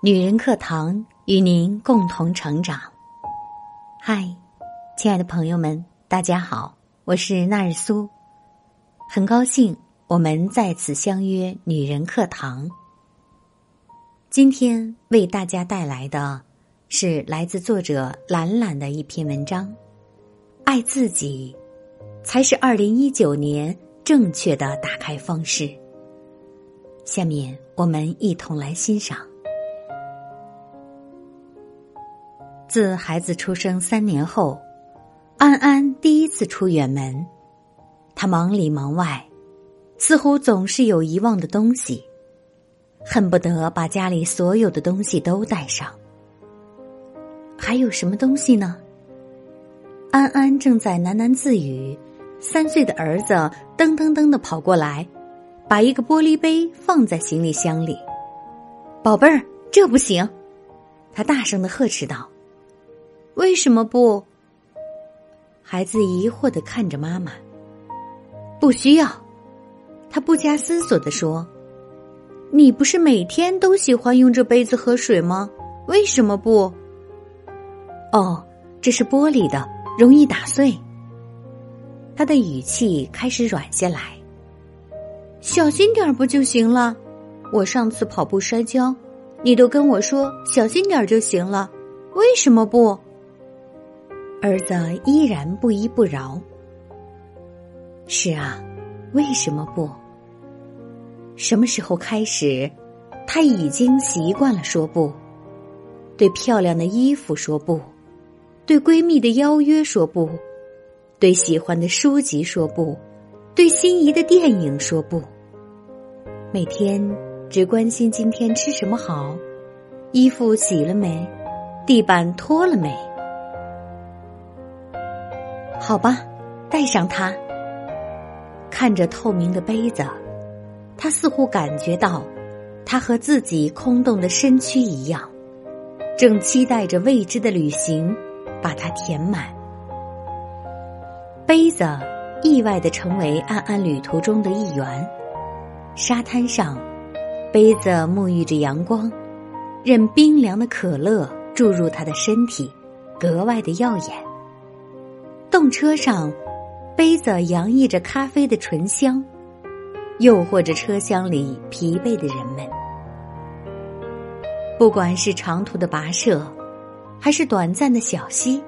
女人课堂与您共同成长。嗨，亲爱的朋友们，大家好，我是纳日苏，很高兴我们再次相约女人课堂。今天为大家带来的是来自作者懒懒的一篇文章：爱自己才是二零一九年正确的打开方式。下面我们一同来欣赏。自孩子出生三年后，安安第一次出远门，他忙里忙外，似乎总是有遗忘的东西，恨不得把家里所有的东西都带上。还有什么东西呢？安安正在喃喃自语，三岁的儿子噔噔噔的跑过来，把一个玻璃杯放在行李箱里。宝贝儿，这不行！他大声的呵斥道。为什么不？孩子疑惑的看着妈妈。不需要，他不加思索的说：“你不是每天都喜欢用这杯子喝水吗？为什么不？”哦，这是玻璃的，容易打碎。他的语气开始软下来。小心点不就行了？我上次跑步摔跤，你都跟我说小心点就行了，为什么不？儿子依然不依不饶。是啊，为什么不？什么时候开始，他已经习惯了说不？对漂亮的衣服说不，对闺蜜的邀约说不，对喜欢的书籍说不，对心仪的电影说不。每天只关心今天吃什么好，衣服洗了没，地板拖了没。好吧，带上它。看着透明的杯子，他似乎感觉到，他和自己空洞的身躯一样，正期待着未知的旅行把它填满。杯子意外的成为安安旅途中的一员。沙滩上，杯子沐浴着阳光，任冰凉的可乐注入他的身体，格外的耀眼。动车上，杯子洋溢着咖啡的醇香，诱惑着车厢里疲惫的人们。不管是长途的跋涉，还是短暂的小息，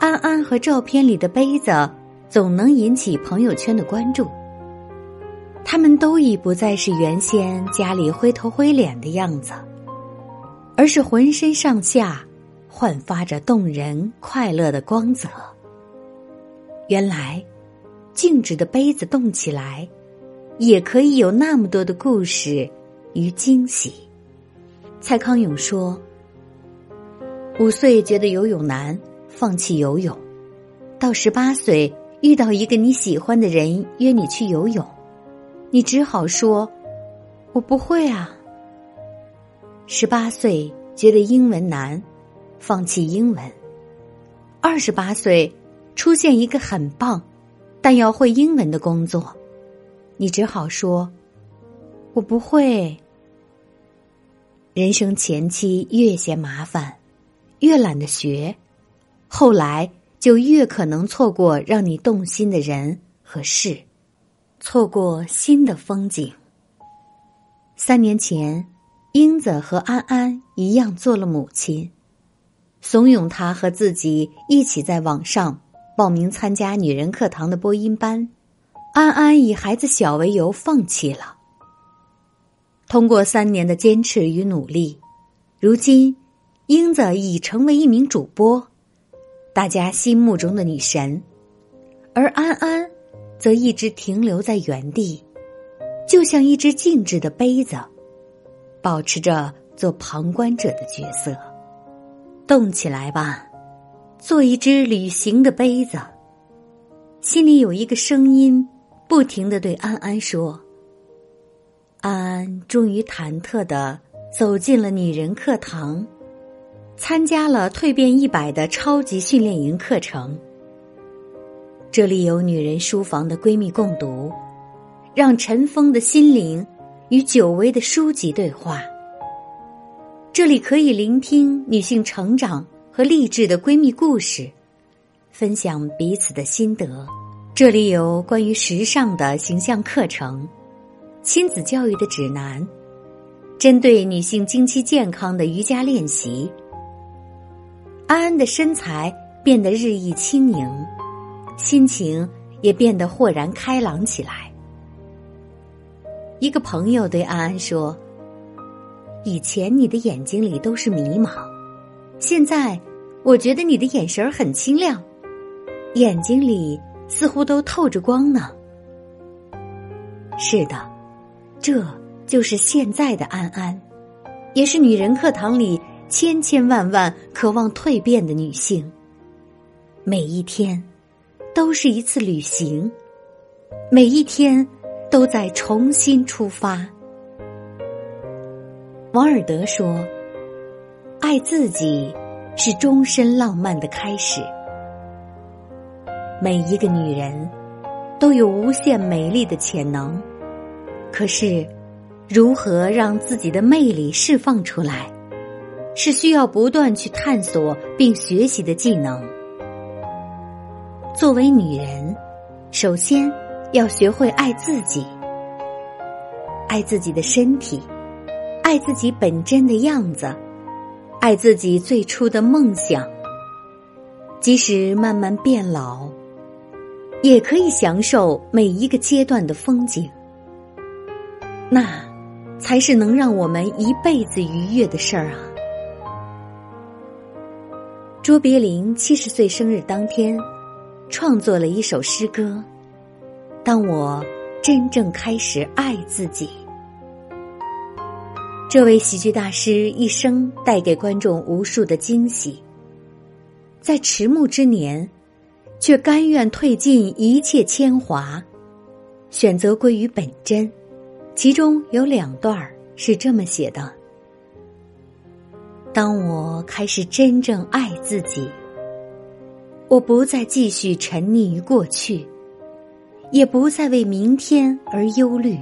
安安和照片里的杯子总能引起朋友圈的关注。他们都已不再是原先家里灰头灰脸的样子，而是浑身上下焕发着动人快乐的光泽。原来，静止的杯子动起来，也可以有那么多的故事与惊喜。蔡康永说：“五岁觉得游泳难，放弃游泳；到十八岁遇到一个你喜欢的人约你去游泳，你只好说‘我不会啊’。十八岁觉得英文难，放弃英文；二十八岁。”出现一个很棒，但要会英文的工作，你只好说：“我不会。”人生前期越嫌麻烦，越懒得学，后来就越可能错过让你动心的人和事，错过新的风景。三年前，英子和安安一样做了母亲，怂恿他和自己一起在网上。报名参加女人课堂的播音班，安安以孩子小为由放弃了。通过三年的坚持与努力，如今英子已成为一名主播，大家心目中的女神，而安安则一直停留在原地，就像一只静止的杯子，保持着做旁观者的角色。动起来吧！做一只旅行的杯子，心里有一个声音，不停的对安安说：“安安终于忐忑的走进了女人课堂，参加了蜕变一百的超级训练营课程。这里有女人书房的闺蜜共读，让尘封的心灵与久违的书籍对话。这里可以聆听女性成长和励志的闺蜜故事，分享彼此的心得。这里有关于时尚的形象课程、亲子教育的指南，针对女性经期健康的瑜伽练习。安安的身材变得日益轻盈，心情也变得豁然开朗起来。一个朋友对安安说。以前你的眼睛里都是迷茫，现在我觉得你的眼神很清亮，眼睛里似乎都透着光呢。是的，这就是现在的安安，也是女人课堂里千千万万渴望蜕变的女性。每一天都是一次旅行，每一天都在重新出发。王尔德说：“爱自己是终身浪漫的开始。每一个女人都有无限美丽的潜能，可是如何让自己的魅力释放出来，是需要不断去探索并学习的技能。作为女人，首先要学会爱自己，爱自己的身体。”爱自己本真的样子，爱自己最初的梦想。即使慢慢变老，也可以享受每一个阶段的风景。那，才是能让我们一辈子愉悦的事儿啊！卓别林七十岁生日当天，创作了一首诗歌：“当我真正开始爱自己。”这位喜剧大师一生带给观众无数的惊喜，在迟暮之年，却甘愿褪尽一切铅华，选择归于本真。其中有两段是这么写的：“当我开始真正爱自己，我不再继续沉溺于过去，也不再为明天而忧虑。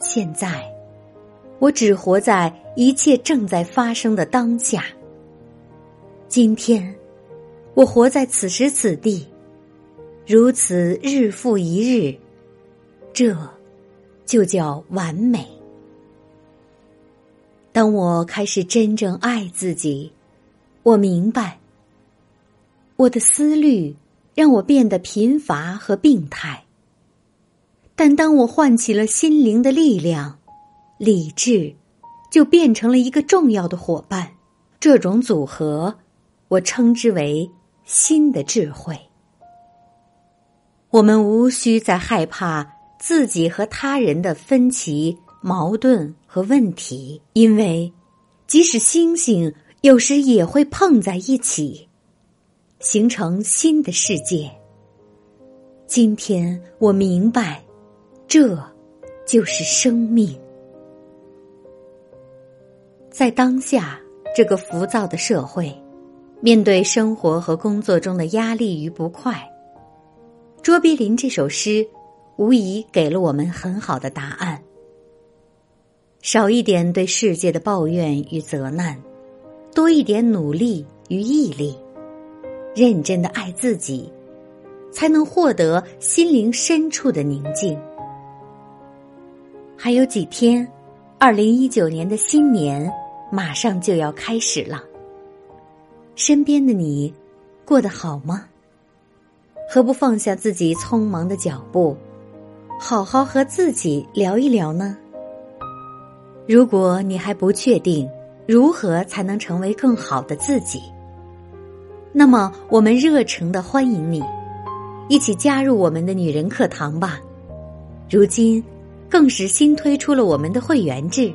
现在。”我只活在一切正在发生的当下。今天，我活在此时此地，如此日复一日，这就叫完美。当我开始真正爱自己，我明白，我的思虑让我变得贫乏和病态。但当我唤起了心灵的力量。理智就变成了一个重要的伙伴，这种组合我称之为新的智慧。我们无需再害怕自己和他人的分歧、矛盾和问题，因为即使星星有时也会碰在一起，形成新的世界。今天我明白，这就是生命。在当下这个浮躁的社会，面对生活和工作中的压力与不快，卓别林这首诗无疑给了我们很好的答案。少一点对世界的抱怨与责难，多一点努力与毅力，认真的爱自己，才能获得心灵深处的宁静。还有几天，二零一九年的新年。马上就要开始了，身边的你过得好吗？何不放下自己匆忙的脚步，好好和自己聊一聊呢？如果你还不确定如何才能成为更好的自己，那么我们热诚的欢迎你，一起加入我们的女人课堂吧。如今，更是新推出了我们的会员制。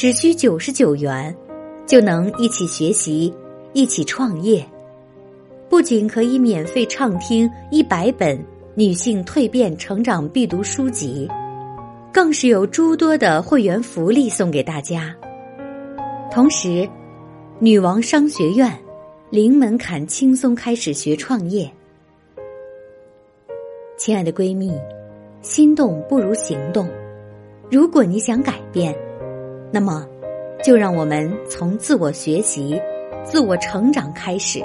只需九十九元，就能一起学习，一起创业。不仅可以免费畅听一百本女性蜕变成长必读书籍，更是有诸多的会员福利送给大家。同时，女王商学院零门槛轻松开始学创业。亲爱的闺蜜，心动不如行动。如果你想改变。那么，就让我们从自我学习、自我成长开始。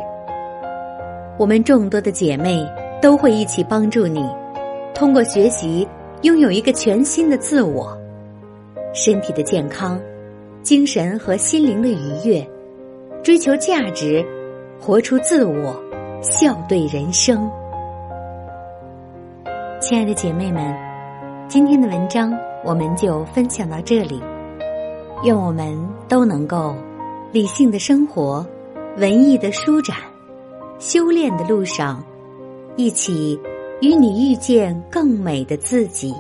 我们众多的姐妹都会一起帮助你，通过学习拥有一个全新的自我，身体的健康，精神和心灵的愉悦，追求价值，活出自我，笑对人生。亲爱的姐妹们，今天的文章我们就分享到这里。愿我们都能够理性的生活，文艺的舒展。修炼的路上，一起与你遇见更美的自己。